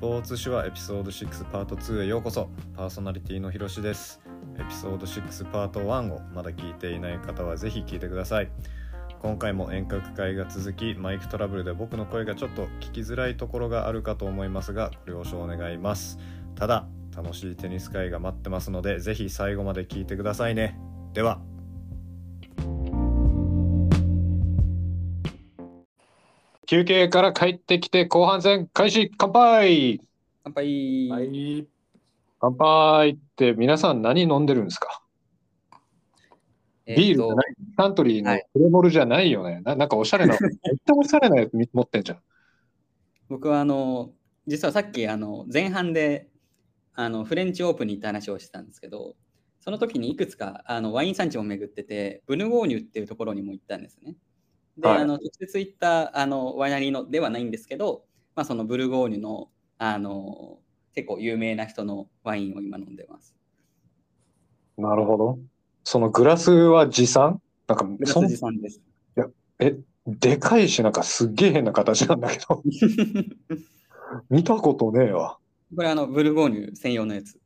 ポーツ紙はエピソード6パート2へようこそ。パーソナリティのひろしですエピソード6パート1をまだ聞いていない方はぜひ聞いてください。今回も遠隔会が続きマイクトラブルで僕の声がちょっと聞きづらいところがあるかと思いますがご了承願います。ただ楽しいテニス会が待ってますのでぜひ最後まで聞いてくださいね。では休憩から帰ってきて後半戦開始乾杯乾杯。はい。乾杯って皆さん何飲んでるんですか？えビールじゃない、サントリーのはいプレモルじゃないよね。ななんかおしゃれな、めっちゃおしゃれなやつ持ってんじゃん。僕はあの実はさっきあの前半であのフレンチオープンに行った話をしてたんですけど、その時にいくつかあのワイン産地も巡ってて、ブヌゴーニュっていうところにも行ったんですね。で、はいあの直接行ったあのワイナリーのではないんですけど、まあ、そのブルゴーニュのあの結構有名な人のワインを今飲んでます。なるほど。そのグラスは持参？なんかグラス持参です。え、でかいし、なんかすっげえ変な形なんだけど、見たことねえわ。これあのブルゴーニュ専用のやつ。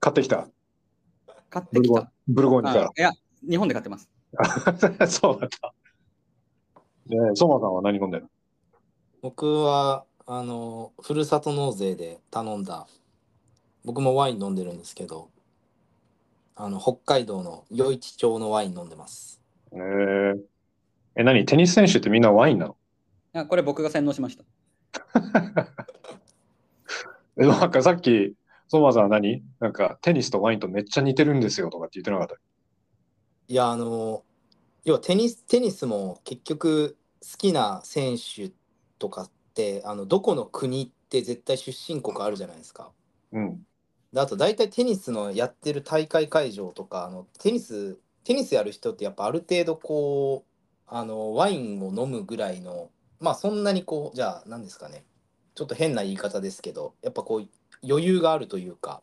買ってきた？買ってきた。ブルゴーニュかあいや、日本で買ってます。ら。そうだった。ねえ、ソマさんは何飲んでる？僕は、あの、ふるさと納税で頼んだ、僕もワイン飲んでるんですけど、あの、北海道の余市町のワイン飲んでます。え。ー、え、何？テニス選手ってみんなワインなの？いやこれ僕が洗脳しました。え、なんかさっき、ソマさんは何？なんかテニスとワインとめっちゃ似てるんですよとかって言ってなかった？いや、あの、要はテニス、テニスも結局好きな選手とかって、あの、どこの国って絶対出身国あるじゃないですか。うん。であと大体テニスのやってる大会会場とかあのテニステニスやる人ってやっぱある程度こうあのワインを飲むぐらいのまあそんなにこうじゃあ何ですかねちょっと変な言い方ですけどやっぱこう余裕があるというか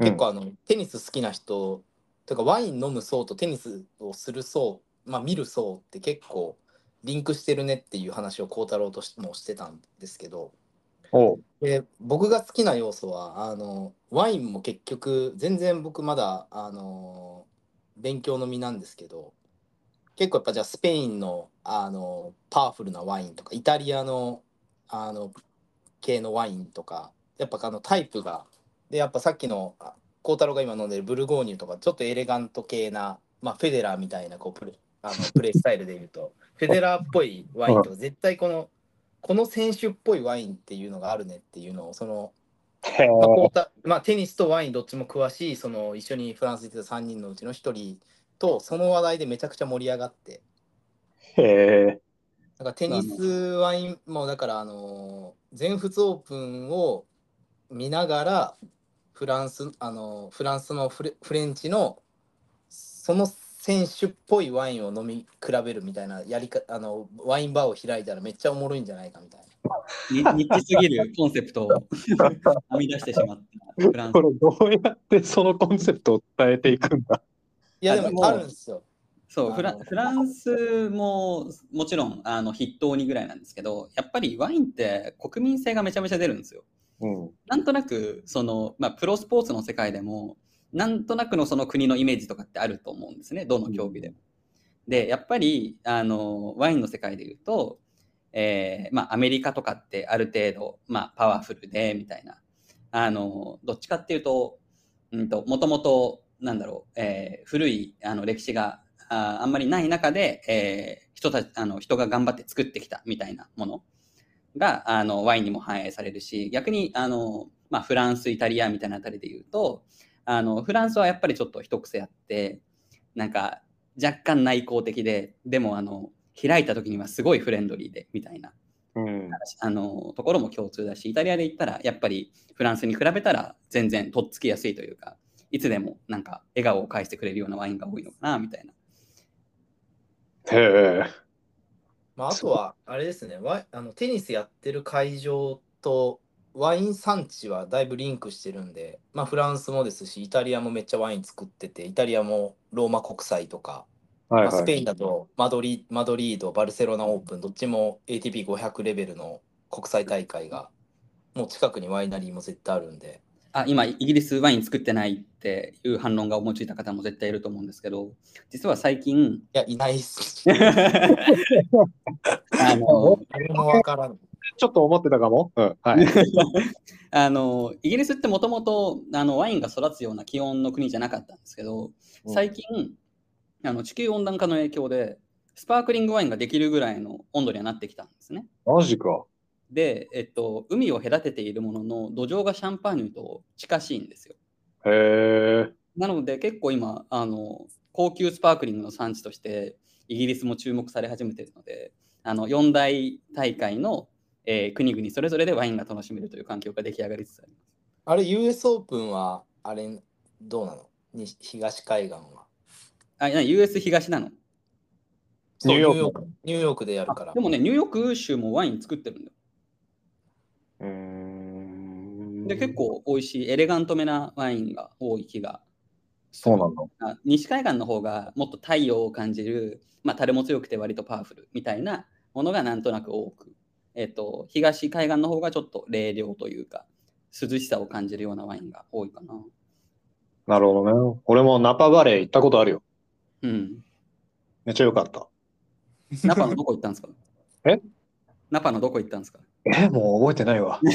結構あの、テニス好きな人とかワイン飲む層とテニスをする層まあ見る層って結構リンクしてるねっていう話を孝太郎としもしてたんですけど。で僕が好きな要素はあのワインも結局全然僕まだあの勉強の身なんですけど結構やっぱじゃあスペインのあのパワフルなワインとかイタリアのあの系のワインとかやっぱあのタイプがでやっぱさっきのあ孝太郎が今飲んでるブルゴーニュとかちょっとエレガント系な、まあ、フェデラーみたいなこうプレあのプレースタイルで言うと。フェデラーっぽいワインとか絶対このこの選手っぽいワインっていうのがあるねっていうのをその、まあテニスとワインどっちも詳しいその一緒にフランス行ってた3人のうちの1人とその話題でめちゃくちゃ盛り上がって。へえ。なんかテニスワインもだからあの全仏オープンを見ながらフランスあのフランスのフレフレンチのその選手っぽいワインを飲み比べるみたいなやりかあのワインバーを開いたらめっちゃおもろいんじゃないかみたいな。にニッチすぎる コンセプトを 編み出してしまったフランスこ。れどうやってそのコンセプトを伝えていくんだ？いやでももあるんですよ。そうフラフランスももちろんあの筆頭にぐらいなんですけどやっぱりワインって国民性がめちゃめちゃ出るんですよ。うん。なんとなくその、まあ、プロスポーツの世界でもなんとなくのその国のイメージとかってあると思うんですね。どの競技でも。でやっぱりあのワインの世界で言うと、えーまあ、アメリカとかってある程度、まあ、パワフルでみたいな。あのどっちかっていうとうんともともとなんだろう、えー古いあの歴史がああんまりない中で、えー人たちあの人が頑張って作ってきたみたいなもの。があのワインにも反映されるし逆にあの、まあ、フランスイタリアみたいなあたりで言うとあのフランスはやっぱりちょっと一癖あってなんか若干内向的ででもあの開いた時にはすごいフレンドリーでみたいなうん。あのところも共通だしイタリアで言ったらやっぱりフランスに比べたら全然とっつきやすいというかいつでもなんか笑顔を返してくれるようなワインが多いのかなみたいな。へえ。まあ、あとはあれですねあのテニスやってる会場とワイン産地はだいぶリンクしてるんで、まあ、フランスもですしイタリアもめっちゃワイン作っててイタリアもローマ国際とか、はいはい。まあスペインだとマドリマドリードバルセロナオープンどっちも ATP500 レベルの国際大会がもう近くにワイナリーも絶対あるんで。あ今、イギリスワイン作ってないっていう反論が思いついた方も絶対いると思うんですけど、実は最近、いや、いないっす。あの誰もわからん。ちょっと思ってたかも。うん。はい。あのイギリスってもともとワインが育つような気温の国じゃなかったんですけど、うん最近あの地球温暖化の影響でスパークリングワインができるぐらいの温度にはなってきたんですね。マジか。で、えっと、海を隔てているものの土壌がシャンパーニュと近しいんですよ。へえ。なので結構今あの高級スパークリングの産地としてイギリスも注目され始めているのであの四大大会の、えー国々それぞれでワインが楽しめるという環境が出来上がりつつあります。あれ、US オープンは、あれ、どうなの？に東海岸は？あ、な US 東なのそうニューヨークニューヨークでやるから。でもね、ニューヨーク州もワイン作ってるんだよ。うーん。で、結。構美味しい、エレガントめなワインが多い気が。そうなんだ。あ西海岸の方がもっと太陽を感じる、まあ、樽も強くて割とパワフルみたいなものがなんとなく多く、えっと、東海岸の方がちょっと冷涼というか、涼しさを感じるようなワインが多いかな。なるほどね。俺もナパバレー行ったことあるよ。うん。めっちゃ良かった。ナパのどこ行ったんですか？え？ナパのどこ行ったんですか？え、もう覚えてないわ。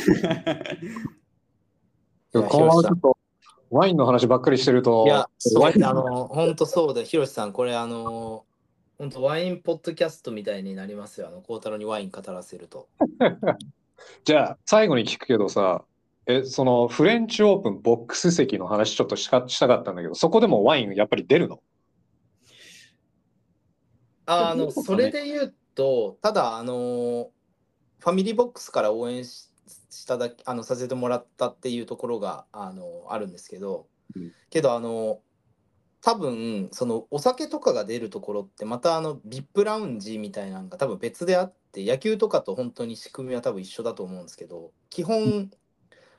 このままちょっとワインの話ばっかりしてると、いや、そうあの、本当そうだ、ひろしさん、これ、あの、本当ワインポッドキャストみたいになりますよ。あの、孝太郎にワイン語らせると。じゃあ最後に聞くけどさ、え、そのフレンチオープンボックス席の話ちょっとしかしたかったんだけど、そこでもワインやっぱり出るの？あの、それで言うと、ただ、あの、ファミリーボックスから応援ししただけ、あの、させてもらったっていうところが、あの、あるんですけど、うんけど、あの、多分そのお酒とかが出るところってまたあの VIP ラウンジみたいなのが多分別であって野球とかと本当に仕組みは多分一緒だと思うんですけど基本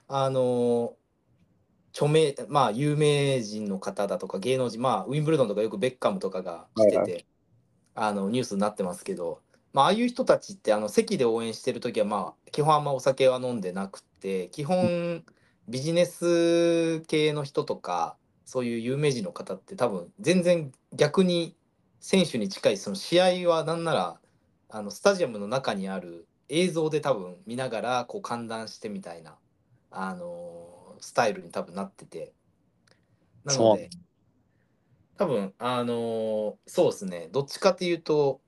あの著名まあ有名人の方だとか芸能人まあウィンブルドンとかよくベッカムとかが来てて、はいあのニュースになってますけど、まあ、ああいう人たちってあの席で応援してる時はまあ基本あんまお酒は飲んでなくて基本ビジネス系の人とかそういう有名人の方って多分全然逆に選手に近いその試合はなんならあのスタジアムの中にある映像で多分見ながらこう観覧してみたいな、あのスタイルに多分なってて。なので多分あのそうですね。どっちかっていうと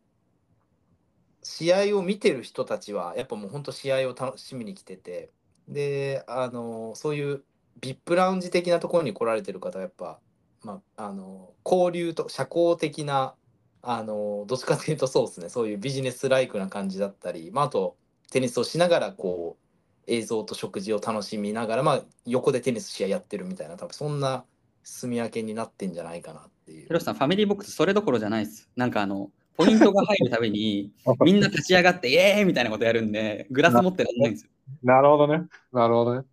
試合を見てる人たちはやっぱもう本当試合を楽しみに来てて。であのそういうビップラウンジ的なところに来られてる方はやっぱ、まあ、あの交流と社交的なあのどっちかというとそうですねそういうビジネスライクな感じだったり、まあ、あとテニスをしながらこう映像と食事を楽しみながら、まあ、横でテニス試合やってるみたいな多分そんな住み分けになってんじゃないかなっていうヒ。ロシさん、ファミリーボックスそれどころじゃないです。なんかあの、ポイントが入るたびに、みんな立ち上がって、イエーイみたいなことやるんで、グラス持ってらんないんですよ。なるほどね。なるほどね。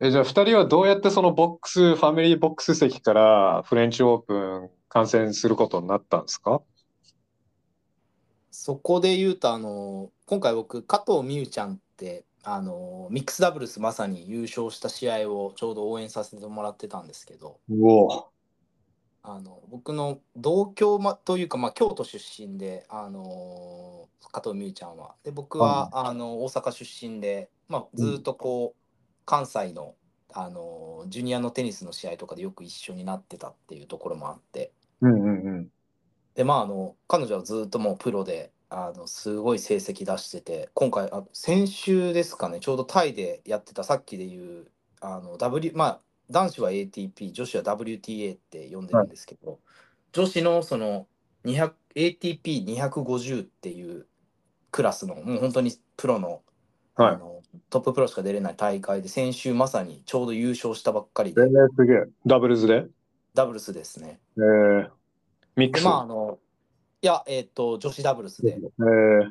え、じゃあ、二人はどうやってそのボックス、ファミリーボックス席からフレンチオープン観戦することになったんですか？そこで言うとあの今回僕加藤美優ちゃんってあのミックスダブルスまさに優勝した試合をちょうど応援させてもらってたんですけどうお。あの僕の同郷、ま、というか、まあ、京都出身であの加藤美優ちゃんは。で僕は、あの大阪出身で、まあ、ずっとこう、関西のあのジュニアのテニスの試合とかでよく一緒になってたっていうところもあって。うんうんうん。でまああの彼女はずっともうプロであのすごい成績出してて今回あ先週ですかねちょうどタイでやってたさっきで言うあの、W まあ、男子は ATP 女子は WTA って呼んでるんですけど、女子のその ATP250 っていうクラスのもう本当にプロの,、はいあのトッププロしか出れない大会で先週まさにちょうど優勝したばっかりえでー、すげえ。ダブルズで？ダブルスですね。えー、ミックでス。まああのいやえっ、と女子ダブルスで。えー、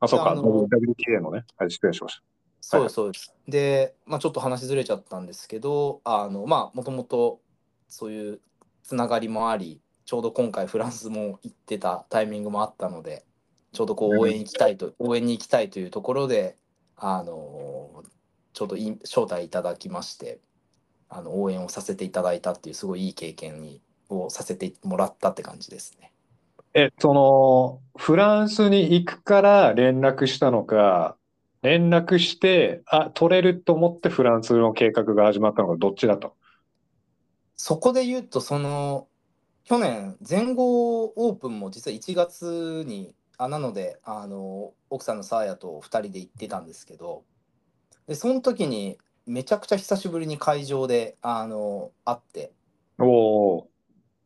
あ、そうか。あの WTA のね。はい、失礼しましそうです、そうです。で、まあ、ちょっと話ずれちゃったんですけど、あの、まあ、もともとそういうつながりもあり、ちょうど今回フランスも行ってたタイミングもあったので、ちょうどこう応援行きたいと、応援に行きたいというところで、あの、ちょうどい招待いただきましてあの応援をさせていただいたっていうすごいいい経験にをさせてもらったって感じですね。え、その、フランスに行くから連絡したのか、連絡して、あ、取れると思ってフランスの計画が始まったのか、どっちだと？そこで言うとその去年全豪オープンも実は1月にあなのであの奥さんのサーヤと2人で行ってたんですけどでその時にめちゃくちゃ久しぶりに会場であの会って。おお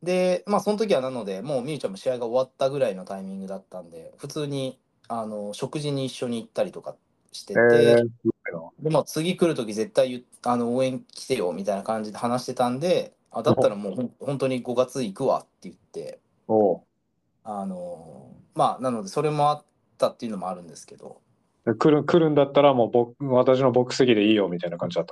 でまあその時はなのでもうみゆちゃんも試合が終わったぐらいのタイミングだったんで普通にあの食事に一緒に行ったりとかしてて、ー。えー、でも次来る時絶対あの応援来てよみたいな感じで話してたんであだったらもう本当に5月行くわって言っておあのまあなのでそれもあったっていうのもあるんですけどで来る、来るんだったらもう僕、私のボックス席でいいよみたいな感じだっ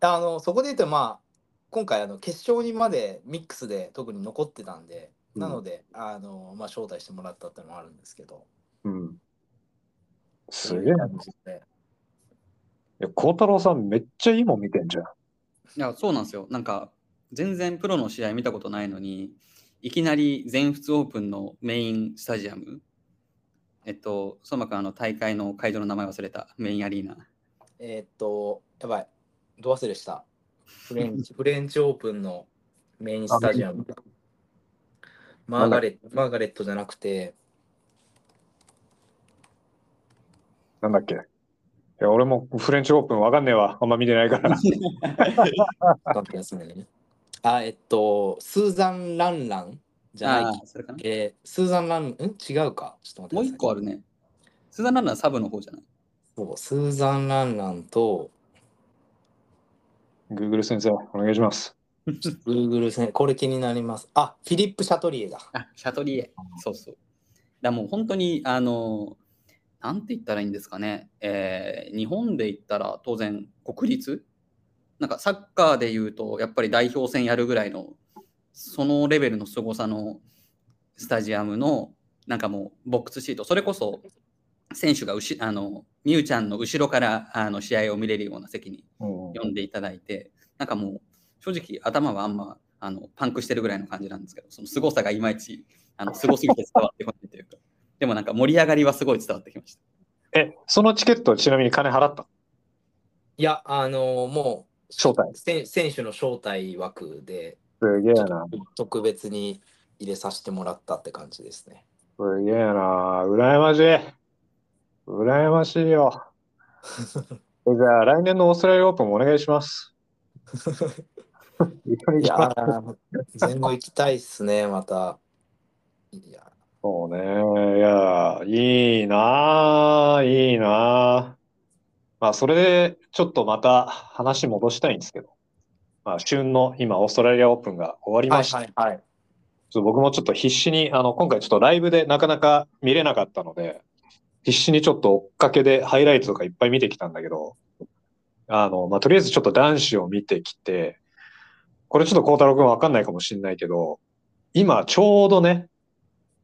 た。あのそこで言うとまあ今回あの決勝にまでミックスで特に残ってたんで、うんなのであの、まあ、招待してもらったっていうのもあるんですけどうん。すげえな。いや、孝太郎さんめっちゃいいもん見てんじゃん。いや、そうなんですよ。なんか、全然プロの試合見たことないのに、いきなり全仏オープンのメインスタジアム、えっと、相馬くん、あの大会の会場の名前忘れた、メインアリーナ。えーっとやばいど忘れした？フレンチ フレンチオープンのメインスタジアムマーガレットマーガレットじゃなくてなんだっけ？いや、俺もフレンチオープンわかんねえわ。あんま見てないから。待ってやつね。あ、えっと、スーザン・ランランじゃないそれかな。えースーザン・ラン、ん？違うか？ちょっと待ってくださいもう一個あるね。スーザンランナーサブの方じゃない？そう、スーザン・ランランと、Google 先生、お願いします。Google 戦、これ気になります。あ、フィリップ・シャトリエだ。あ、シャトリエ。そうそう。だもう本当に、あの、なんて言ったらいいんですかね。えー日本で言ったら当然国立なんかサッカーで言うと、やっぱり代表戦やるぐらいの、そのレベルの凄さのスタジアムの、なんかもうボックスシート、それこそ選手がうし、あの、みゆちゃんの後ろからあの試合を見れるような席にうん呼んでいただいて、なんかもう正直頭はあんまあのパンクしてるぐらいの感じなんですけど、その凄さがいまいちあの凄すぎて伝わってこないというか、でもなんか盛り上がりはすごい伝わってきました。え、そのチケットちなみに金払ったいや、あのもう、招待。せ選手の招待枠ですげえな。特別に入れさせてもらったって感じですね。すげえな。羨ましい。羨ましいよ。えじゃあ、来年のオーストラリアオープンもお願いします。いや全部行きたいっすね、また。いや、そうね。いや、いいなあいいなあまあ、それで、ちょっとまた話戻したいんですけど。まあ、旬の今、オーストラリアオープンが終わりはいました。はいはい。ちょっと僕もちょっと必死に、あの、今回ちょっとライブでなかなか見れなかったので、必死にちょっと追っかけでハイライトとかいっぱい見てきたんだけど、あの、まあ、とりあえずちょっと男子を見てきて、これちょっと孝太郎くんわかんないかもしれないけど、今ちょうどね、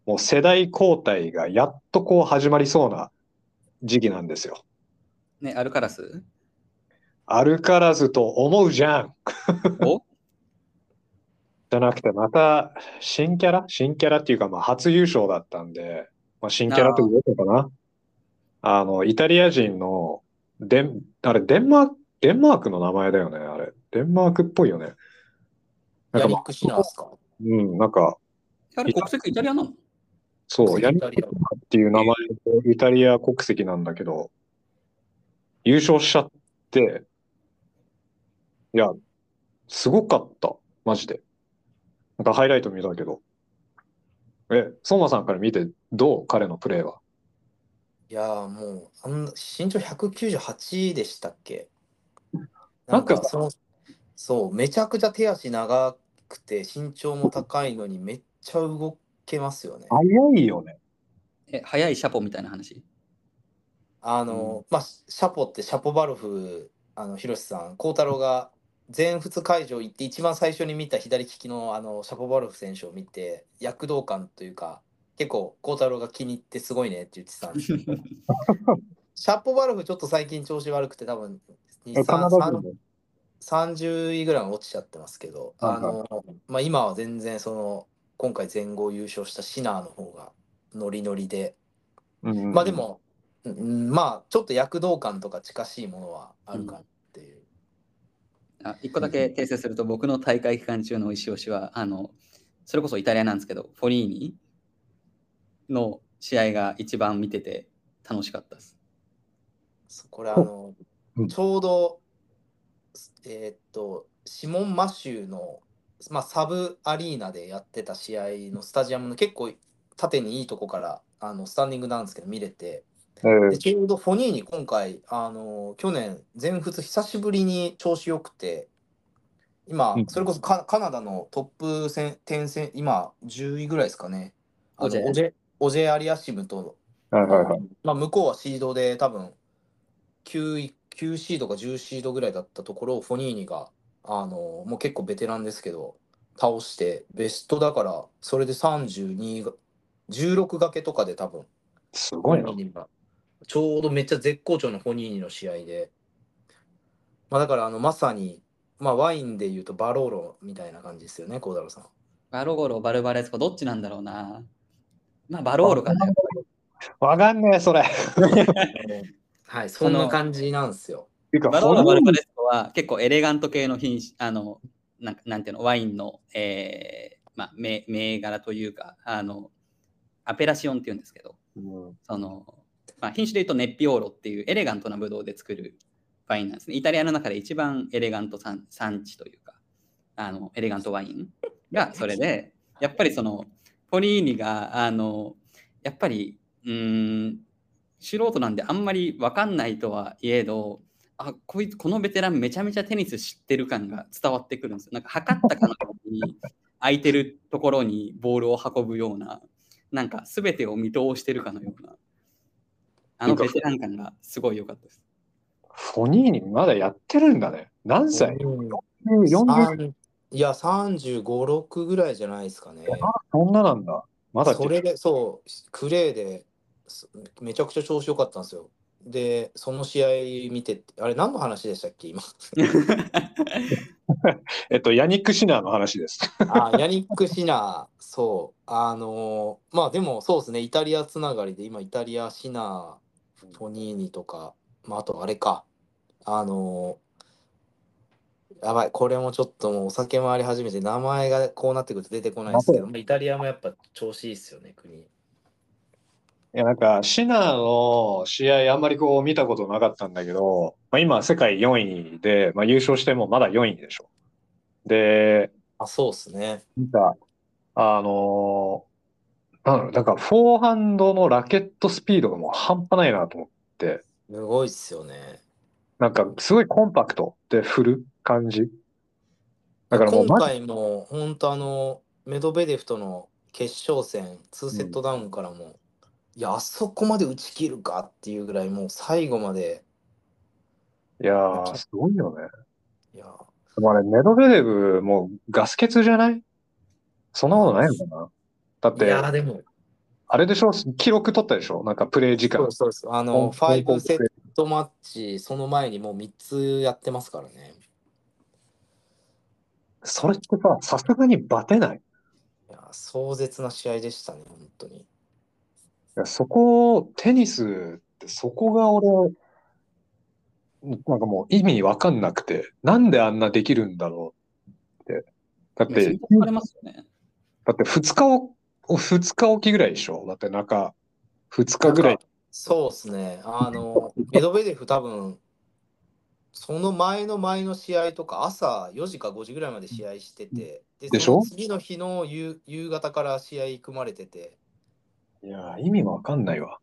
もう世代交代がやっとこう始まりそうな時期なんですよ。ね、アルカラス？アルカラズと思うじゃん。お？じゃなくて、また新キャラ？新キャラっていうか、まあ、初優勝だったんで、まあ、新キャラって言うのかな。あの、イタリア人の、デン、あれ、デンマーク、デンマークの名前だよね、あれ。デンマークっぽいよね。なんか、まあうん、なんか、あれ国籍イタリアなの？そう、ヤニックイタリア。っていう名前でイタリア国籍なんだけど、優勝しちゃって、いや、すごかった、マジで。なんかハイライト見たけど。え、相馬さんから見てどう彼のプレーは？いやーもうあんな身長198でしたっけ？なんかそのそうめちゃくちゃ手足長くて身長も高いのにめっちゃ動けますよね。早いよね。え、速いシャポみたいな話？あの、まあシャポってシャポバルフあの広瀬さん孝太郎が全仏会場行って一番最初に見た左利きのあのシャポバルフ選手を見て躍動感というか結構孝太郎が気に入ってすごいねって言ってたんですけど。シャポバルフちょっと最近調子悪くて多分2カナダ人で？30位ぐらいは落ちちゃってますけど、あのまあ、今は全然その今回全豪優勝したシナーの方がノリノリで、まあでも、うん、まあちょっと躍動感とか近しいものはあるかなっていう。あ一個だけ訂正すると、僕の大会期間中の石押しは、あの、それこそイタリアなんですけど、フォリーニの試合が一番見てて楽しかったです。これあの、うんちょうどえーっとシモン・マシューの、まあ、サブアリーナでやってた試合のスタジアムの結構縦にいいとこからあのスタンディングなんですけど見れてえーでちょうどフォニーに今回あの去年全仏久しぶりに調子よくて今うん。それこそカカナダのトップ戦点戦今10位ぐらいですかね。あのオジェオジェアリアシムとはいはいはい。まあ、向こうはシードで多分 9, 位9シードか10シードぐらいだったところをフォニーニがあのもう結構ベテランですけど倒してベストだからそれで32が16掛けとかで多分すごいなちょうどめっちゃ絶好調のフォニーニの試合で、まあ、だからあのまさに、まあ、ワインでいうとバローロみたいな感じですよね孝太郎さん。バロゴロ、バルバレスコ、どっちなんだろうな。まあ、バロールかな。わかんねえ、それ。はいそんな感じなんですよ。バロール、バルバレスコは結構エレガント系の品種、あの、なんなんていうの、ワインの、えーまあ、銘銘柄というか、あの、アペラシオンっていうんですけど、うんその、まあ、品種で言うとネッピオーロっていうエレガントなブドウで作るワインなんですね。イタリアの中で一番エレガント産産地というか、あの、エレガントワインがそれで、やっぱりその、ポリーニが、あの、やっぱり、うーん、素人なんであんまり分かんないとはいえど、あこいつこのベテランめちゃめちゃテニス知ってる感が伝わってくるんですよ。なんか測ったかのように 空いてるところにボールを運ぶような、なんか全てを見通してるかのような、あのベテラン感がすごい良かったです。フォニーニまだやってるんだね。何歳？うん ?40 三いや、35、6ぐらいじゃないですかね。そんななんだ。まだそれで、そう、クレーですめちゃくちゃ調子良かったんですよ。で、その試合見てて、あれ、何の話でしたっけ、今？えっと、ヤニック・シナーの話です。あ、ヤニック・シナー、そう、あのーまあでも、そうですね、イタリアつながりで、今、イタリア、シナー、フォニーニとか、まあ、あと、あれか、あのーやばい、これもちょっともうお酒回り始めて、名前がこうなってくると出てこないですけど、まあイタリアもやっぱ調子いいですよね、国。いや、なんか、シナーの試合あんまりこう見たことなかったんだけど、まあ、今世界4位で、まあ、優勝してもまだ4位でしょ。で、あ、そうですね。なんか、あのーなんだろうなんかフォーハンドのラケットスピードがもう半端ないなと思って、すごいっすよね。なんかすごいコンパクトで振る感じ。だからもう今回も本当あのメドベデフとの決勝戦2セットダウンからも、いやあそこまで打ち切るかっていうぐらいもう最後まで。いやー、すごいよね。いやでもあれ、メドベデブもうガス欠じゃない？そんなことないのかな？だっいて、やでもあれでしょ？記録取ったでしょ？なんかプレイ時間そう。そうですあの5セットマッチその前にもう3つやってますからねそれってさ、さすがにバテない？いや壮絶な試合でしたね本当にいやそこ、テニスってそこが俺、なんかもう意味わかんなくて、なんであんなできるんだろうって。だっいやて、そうされますよね。だって2日を、2日おきぐらいでしょ？だって中、2日ぐらい。そうですねあのメドベデフ多分その前の前の試合とか朝4時か5時ぐらいまで試合しててででしょ？次の日の夕夕方から試合組まれてていやー、意味わかんないわ。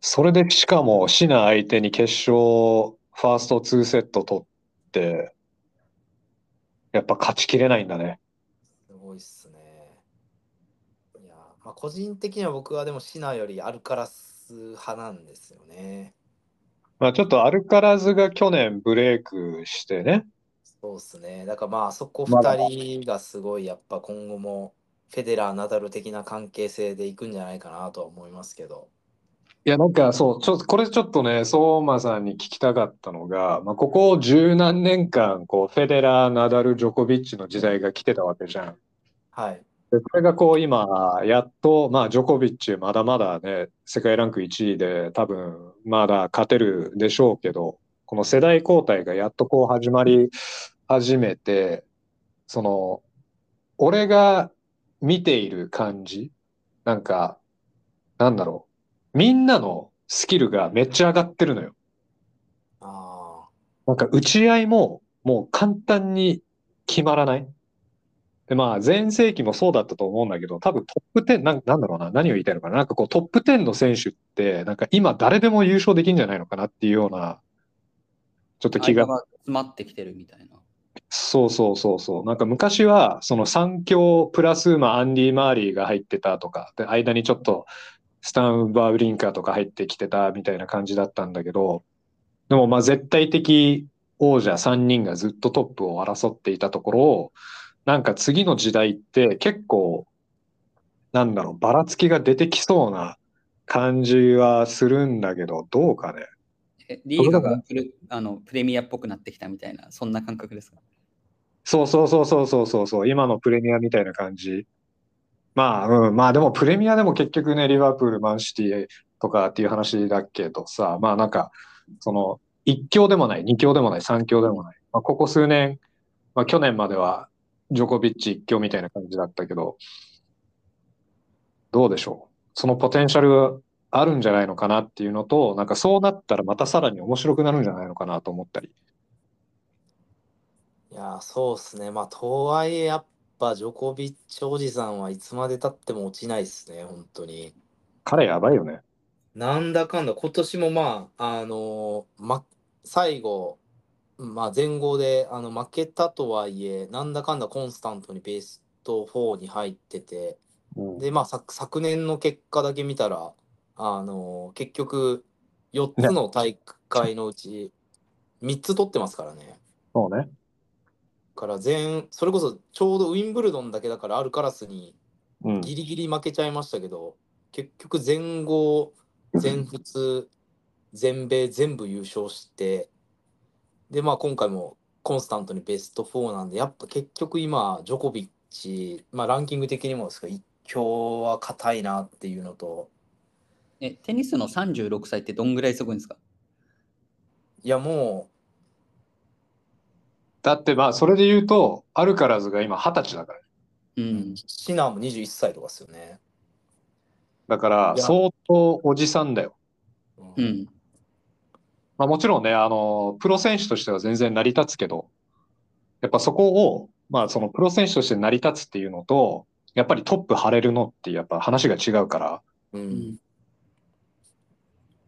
それでしかもシナ相手に決勝、ファースト2セット取って、やっぱ勝ちきれないんだね。すごいっすねいやまあ個人的には僕はでもシナよりアルカラス派なんですよねまあちょっとアルカラズが去年ブレイクしてね。そうっすねだからまああそこまだ2人がすごいやっぱ今後もフェデラー・ナダル的な関係性でいくんじゃないかなとは思いますけどいや、なんかそう、ちょこれちょっとね、相馬さんに聞きたかったのが、まあ、ここ十何年間、こう、フェデラー、ナダル、ジョコビッチの時代が来てたわけじゃん。はい。で、これがこう今、やっと、まあ、ジョコビッチまだまだね、世界ランク1位で多分まだ勝てるでしょうけど、この世代交代がやっとこう始まり始めて、その、俺が見ている感じ、なんか、なんだろう。みんなのスキルがめっちゃ上がってるのよ。あなんか打ち合いももう簡単に決まらない。で、まあ前世紀もそうだったと思うんだけど、多分トップ10、なんなんだろうな、何を言いたいのかな。なんかこうトップ10の選手って、なんか今誰でも優勝できるんじゃないのかなっていうような、ちょっと気が間が詰まってきてるみたいな。そうそうそうそう。なんか昔は、その三強プラス、まあ、アンディ・マーリーが入ってたとか、で、間にちょっとスタン・バーブリンカーとか入ってきてたみたいな感じだったんだけど、でもまあ絶対的王者3人がずっとトップを争っていたところを、なんか次の時代って結構、なんだろう、ばらつきが出てきそうな感じはするんだけど、どうかね？えリーガがプレあのプレミアっぽくなってきたみたいな、そんな感覚ですか？そうそうそうそうそうそうそう、今のプレミアみたいな感じ。まあ、うん、まあでもプレミアでも結局ね、リバプール、マンシティとかっていう話だけどさ、まあなんか、その、1強でもない、2強でもない、3強でもない。まあ、ここ数年、まあ去年まではジョコビッチ1強みたいな感じだったけど、どうでしょう？そのポテンシャルあるんじゃないのかなっていうのと、なんかそうなったらまたさらに面白くなるんじゃないのかなと思ったり。あ。いやー、そうっすね。まあ、とはいえ、やっぱ、ジョコビッチおじさんはいつまで経っても落ちないっすね、本当に。彼やばいよね。なんだかんだ、今年もまあ、あのーま、最後、まあ、前後であの負けたとはいえ、なんだかんだコンスタントにベスト4に入ってて、うんで、まあ、昨昨年の結果だけ見たら、あのー結局、4つの大会のうち、3つ取ってますからね。そうね。から全、それこそちょうどウィンブルドンだけだからアルカラスにうん。ギリギリ負けちゃいましたけど、結局全豪、全仏、全米全部優勝して、で、まあ今回もコンスタントにベスト4なんで、やっぱ結局今、ジョコビッチ、まあランキング的にもですけど、一強は硬いなっていうのと、え、テニスの36歳ってどんぐらいすごいんですか？いやもだってまあ、それで言うと、アルカラズが今二十歳だから。うう、ん。シナーも21歳とかですよね。だから、相当おじさんだよ。うう。ん。まあもちろんね、あの、プロ選手としては全然成り立つけど、やっぱそこを、まあそのプロ選手として成り立つっていうのと、やっぱりトップ張れるのってやっぱ話が違うから、う。うん。ん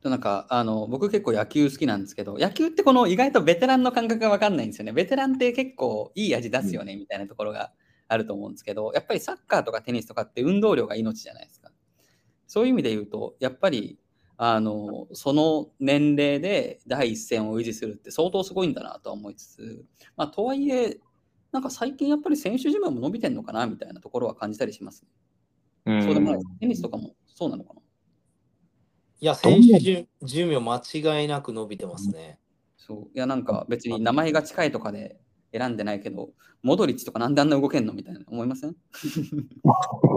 なんかあの僕結構野球好きなんですけど野球ってこの意外とベテランの感覚が分かんないんですよね。ベテランって結構いい味出すよねみたいなところがあると思うんですけどやっぱりサッカーとかテニスとかって運動量が命じゃないですか。そういう意味で言うとやっぱりあのその年齢で第一線を維持するって相当すごいんだなとは思いつつ、まあ、とはいえなんか最近やっぱり選手寿命も伸びてんのかなみたいなところは感じたりしますね。うんそうでもないテニスとかもそうなのかないや、選手寿寿命間違いなく伸びてますね。そういやなんか別に名前が近いとかで選んでないけど、モドリッチとかなんであんな動けんのみたいな思いません？い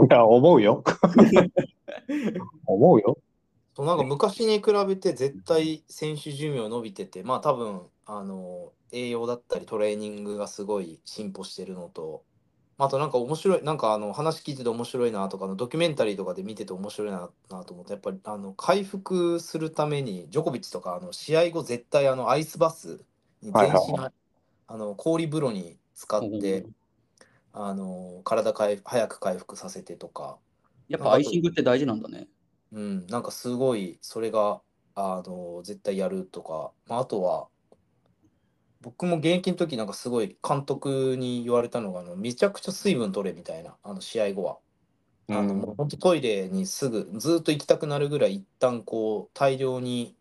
や、思うよ。思うよ。そうなんか昔に比べて絶対選手寿命伸びてて、まあ多分あの栄養だったりトレーニングがすごい進歩してるのと、あとなんか面白い、なんかあの話聞いてて面白いなとかのドキュメンタリーとかで見てて面白いななと思って、やっぱりあの回復するためにジョコビッチとかあの試合後絶対あのアイスバスに全身、はいはいはあの氷風呂に使って、あの体回早く回復させてとか。やっぱアイシングって大事なんだね。うん、なんかすごいそれがあの絶対やるとか、まあ、あとは僕も現役の時なんかすごい監督に言われたのがあのめちゃくちゃ水分取れみたいなあの試合後は。あのもう本当トイレにすぐずっと行きたくなるぐらい一旦こう大量に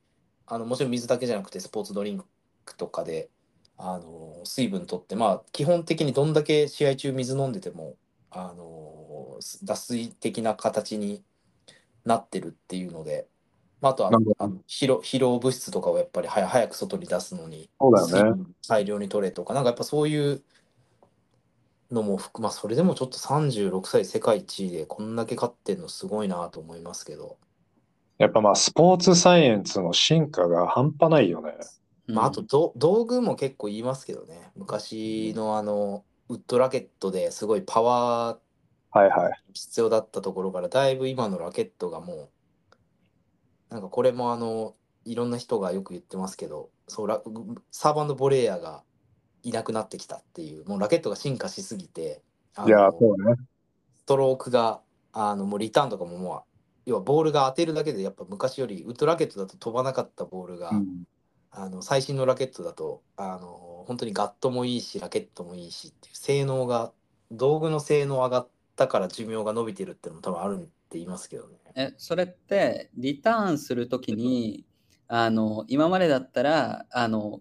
あのもちろん水だけじゃなくてスポーツドリンクとかであの水分取ってまあ基本的にどんだけ試合中水飲んでてもあの脱水的な形になってるっていうのでまあ、あとはなるほど。あの疲労疲労物質とかをやっぱり早早く外に出すのにそうだよね。水分大量に取れとかなんかやっぱそういうのも含まあそれでもちょっと36歳世界一位でこんだけ勝ってんのすごいなと思いますけど、やっぱまあスポーツサイエンスの進化が半端ないよね。うん。まあ、あとど道具も結構言いますけどね。昔のあのウッドラケットですごいパワーはいはい。必要だったところからだいぶ今のラケットがもうなんかこれもあのいろんな人がよく言ってますけどそうラサーバンボレーヤーがいなくなってきたっていうもうラケットが進化しすぎていや、そうね。ストロークがあのもうリターンとかももう要はボールが当てるだけでやっぱ昔よりウッドラケットだと飛ばなかったボールが、うんあの最新のラケットだとあの本当にガットもいいしラケットもいいしっていう性能が道具の性能上がったから寿命が伸びてるっていうのも多分あるって言いますけどね。えそれってリターンするときにあの今までだったらあの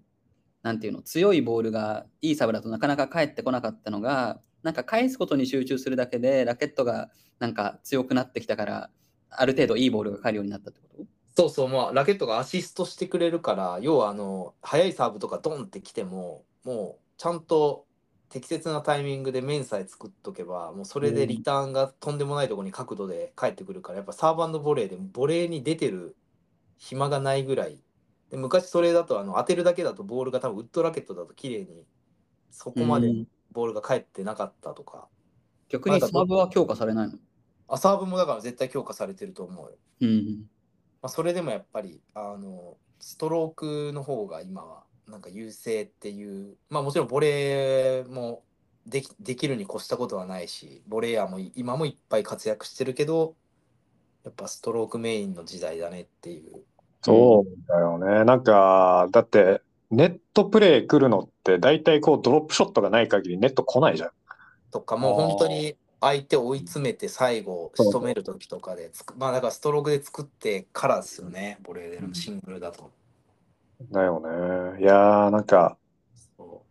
なんていうの強いボールがいいサーブだとなかなか返ってこなかったのがなんか返すことに集中するだけでラケットがなんか強くなってきたからある程度いいボールが返るようになったってこと？そうそうまあラケットがアシストしてくれるから要はあの速いサーブとかドンってきてももうちゃんと適切なタイミングで面さえ作っとけばもうそれでリターンがとんでもないところに角度で返ってくるからやっぱサーブボレーでボレーに出てる暇がないぐらい。で昔それだとあの当てるだけだとボールが多分ウッドラケットだと綺麗にそこまでうん。ボールが返ってなかったとか、逆にサーブは強化されないの？あサーブもだから絶対強化されてると思うよ。うん。まあ、それでもやっぱりあのストロークの方が今はなんか優勢っていうまあもちろんボレーもできできるに越したことはないしボレーヤーも今もいっぱい活躍してるけどやっぱストロークメインの時代だねっていうそうだよね。なんか、だって、ネットプレー来るのって、大体こう、ドロップショットがない限りネット来ないじゃん。とかもう本当に相手を追い詰めて最後仕留める時とかでまあだからストロークで作ってからですよねボレーでのシングルだと。だよね。いやー、なんか、そ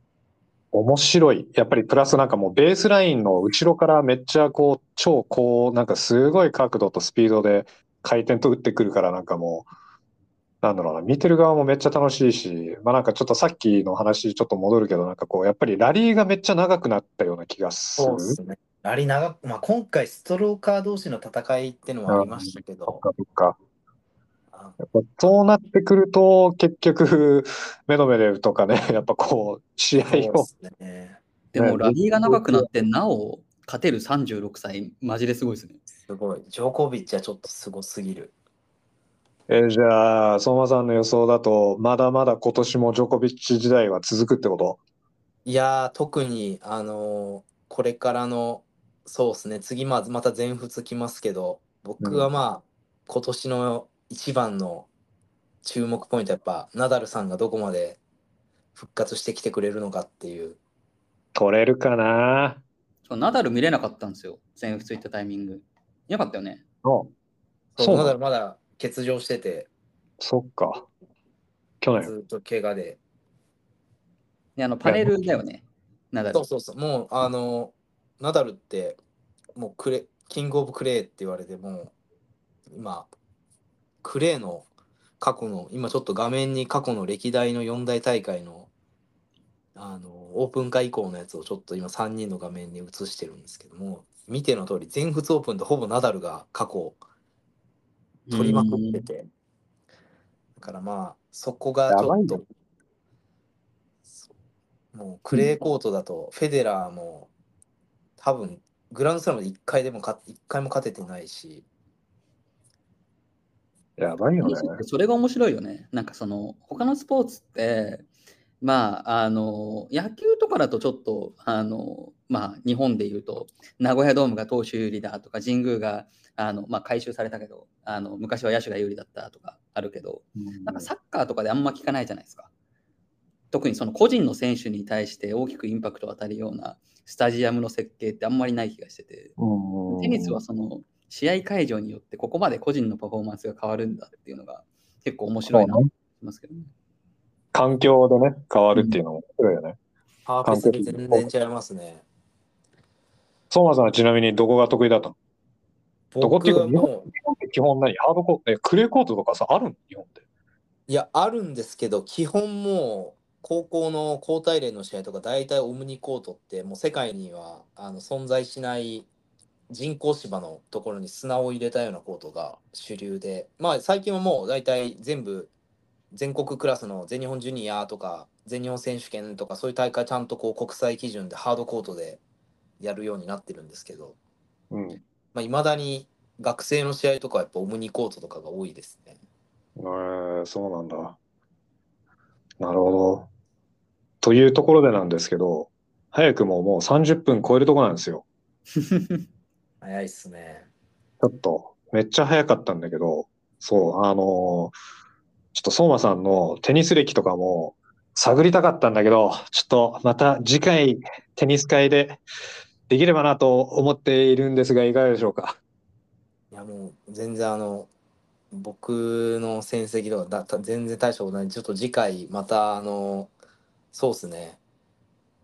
面白い。やっぱりプラスなんかもうベースラインの後ろからめっちゃこう、超こう、なんかすごい角度とスピードで回転と打ってくるからなんかもう、なんだろうな、見てる側もめっちゃ楽しいし、まあなんかちょっとさっきの話ちょっと戻るけど、なんかこう、やっぱりラリーがめっちゃ長くなったような気がするそう。ですね。ラリー長く、まあ、今回ストローカー同士の戦いってのはありましたけど、そっかそっか。あやっぱそうなってくると、結局、メドベレフとかね、やっぱこう、試合を、ですね。でもねラリーが長くなってなお勝てる36歳マジですごいですねすごい。ジョコビッチはちょっとすごすぎる。えーじゃあ、相馬さんの予想だと、まだまだ今年もジョコビッチ時代は続くってこと？いやー、特に、あのーこれからの、そうですね、次、まあ、また全仏来ますけど、僕はまあ、今年の一番の注目ポイントはやっぱ、ナダルさんがどこまで復活してきてくれるのかっていう。取れるかな？そうナダル見れなかったんですよ全仏行ったタイミングいなかったよねおそそうナダルまだ欠場してて、そっか。去年。ずっと怪我で。であのパネルだよねナダルそうそうそう、もう、あの、ナダルって、もうクレ、キングオブクレーって言われて、もう、今、クレーの過去の、今ちょっと画面に過去の歴代の四大大会の、あの、オープン会以降のやつをちょっと今3人の画面に映してるんですけども、見ての通り、全仏オープンでほぼナダルが過去取りまくってて、だからまあ、そこがちょっとね、もうクレーコートだと、フェデラーも多分、グランドスラムで1回でもか一回も勝ててないし、やばいよね。それが面白いよね。なんかその他のスポーツって、まあ、あの野球とかだとちょっとあの、まあ、日本でいうと名古屋ドームが投手有利だとか神宮があの、まあ、回収されたけどあの昔は野手が有利だったとかあるけどなんかサッカーとかであんま聞かないじゃないですか。特にその個人の選手に対して大きくインパクトを与えるようなスタジアムの設計ってあんまりない気がしてて。うんテニスはその試合会場によってここまで個人のパフォーマンスが変わるんだっていうのが結構面白いなと思いますけどね。環境でね、変わるっていうのも面白いよね。パーフェスで全然違いますね。相馬さんはちなみにどこが得意だったの？どこっていうか日本って基本何？ハードコート、え、クレーコートとかさ、あるの日本って。いや、あるんですけど、基本もう、高校の高体連の試合とか、大体オムニコートって、もう世界にはあの存在しない人工芝のところに砂を入れたようなコートが主流で、まあ最近はもう大体全部、全国クラスの全日本ジュニアとか、全日本選手権とか、そういう大会ちゃんとこう国際基準でハードコートでやるようになってるんですけど、うん。まあ、未だに学生の試合とかはやっぱオムニコートとかが多いですね。えー、そうなんだ。なるほど。というところでなんですけど、早くももう30分超えるところなんですよ。早いっすね。ちょっと、めっちゃ早かったんだけど、そう、あのーちょっと相馬さんのテニス歴とかも探りたかったんだけど、ちょっとまた次回テニス会でできればなと思っているんですが、いかがでしょうか？いやもう全然あの僕の戦績とかだた全然大したことないちょっと次回またあのそうっすね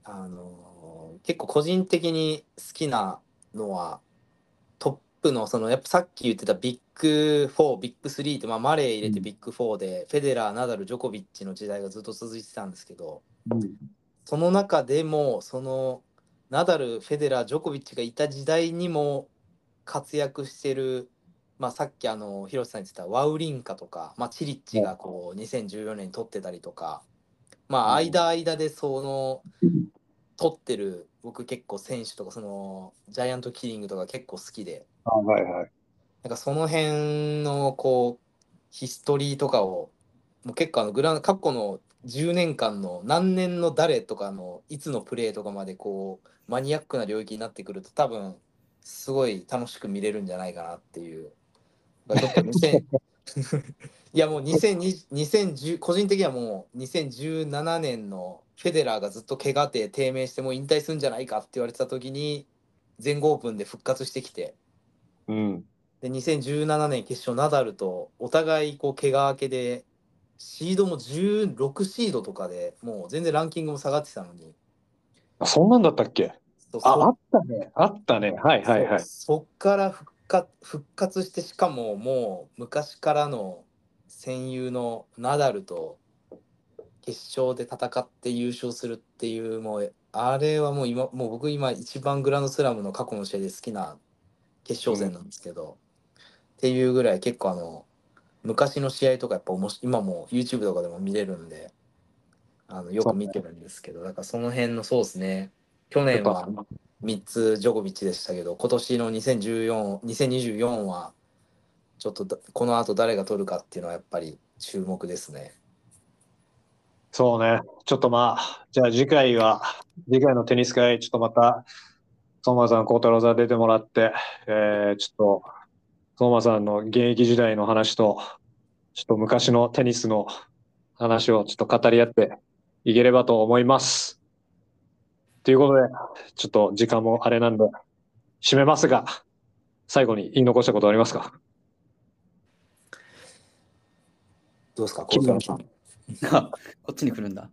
あの結構個人的に好きなのはプのそのやっぱさっき言ってたビッグ4ビッグ3って、まあ、マレー入れてビッグ4で、フェデラーナダルジョコビッチの時代がずっと続いてたんですけどその中でもそのナダル、フェデラー、ジョコビッチがいた時代にも活躍してる、まあ、さっきあの広瀬さん言ってたワウリンカとか、まあ、チリッチがこう2014年に取ってたりとか、まあ、間間でその取ってる僕結構選手とかそのジャイアントキリングとか結構好きであはいはい。なんかその辺のこうヒストリーとかをもう結構あのグラン過去の10年間の何年の誰とかのいつのプレーとかまでこうマニアックな領域になってくると多分すごい楽しく見れるんじゃないかなっていう。だからちょっと2000 いやもう2020 2010個人的にはもう2017年のフェデラーがずっと怪我で低迷してもう引退するんじゃないかって言われてた時に全豪オープンで復活してきて。うん。で2017年決勝ナダルとお互いこう怪我明けでシードも16シードとかでもう全然ランキングも下がってたのにあそんなんだったっけ？あ、あそったね。あったね。はいはいはい。そそっから復活復活してしかももう昔からの戦友のナダルと決勝で戦って優勝するっていうもうあれはもう今もう僕今一番グランドスラムの過去の試合で好きな決勝戦なんですけど、っていうぐらい結構あの昔の試合とかやっぱおもし今も YouTube とかでも見れるんであのよく見てるんですけどだからその辺のそうですね去年は3つジョコビッチでしたけど今年の2014 2024はちょっとだこの後誰が取るかっていうのはやっぱり注目ですね。そうね。ちょっとまあ、じゃあ次回は、次回のテニス会、ちょっとまた、相馬さん、幸太郎さん出てもらって、えー、ちょっと、相馬さんの現役時代の話と、ちょっと昔のテニスの話をちょっと語り合っていければと思います。ということで、ちょっと時間もあれなんで、締めますが、最後に言い残したことありますか？どうですか孝太郎さん。あ こっちに来るんだ。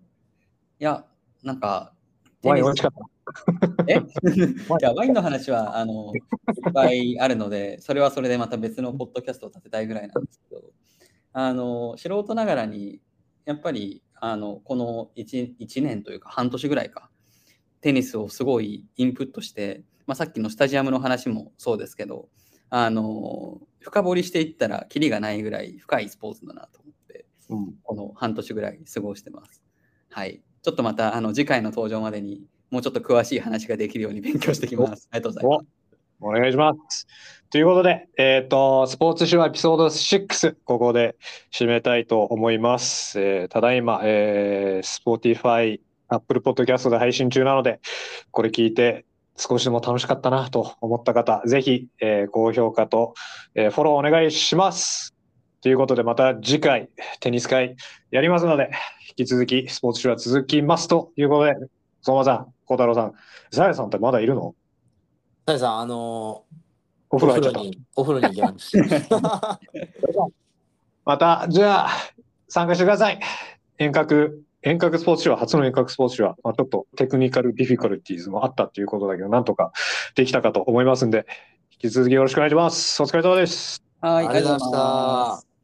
いや、なんか、ワイン美味しかった。え？いやワインの話はあのいっぱいあるので、それはそれでまた別のポッドキャストを立てたいぐらいなんですけど、あの素人ながらに、やっぱりあのこの 1, 1年というか半年ぐらいか、テニスをすごいインプットして、まあ、さっきのスタジアムの話もそうですけど、あの深掘りしていったら、キリがないぐらい深いスポーツだなとうん。この半年ぐらい過ごしてます。はい。ちょっとまたあの次回の登場までにもうちょっと詳しい話ができるように勉強してきます。ありがとうございます。お願いします。ということで、えっ、と、スポーツ手話エピソード6、ここで締めたいと思います。えーただいま、えー、Spotify、Apple Podcast で配信中なので、これ聞いて少しでも楽しかったなと思った方、ぜひ、えー高評価と、えーフォローお願いします。ということで、また次回、テニス会やりますので、引き続きスポーツ手話続きますということで、相馬さん、孝太郎さん、ザヤさんってまだいるの？さやさん、あのおお風呂入っちゃった。お風呂に行きました。また、じゃあ、参加してください。遠隔、遠隔スポーツ手話、初の遠隔スポーツ手話、まあ、ちょっとテクニカルディフィカルティーズもあったということだけど、なんとかできたかと思いますんで、引き続きよろしくお願いします。お疲れ様です。はい、ありがとうございました。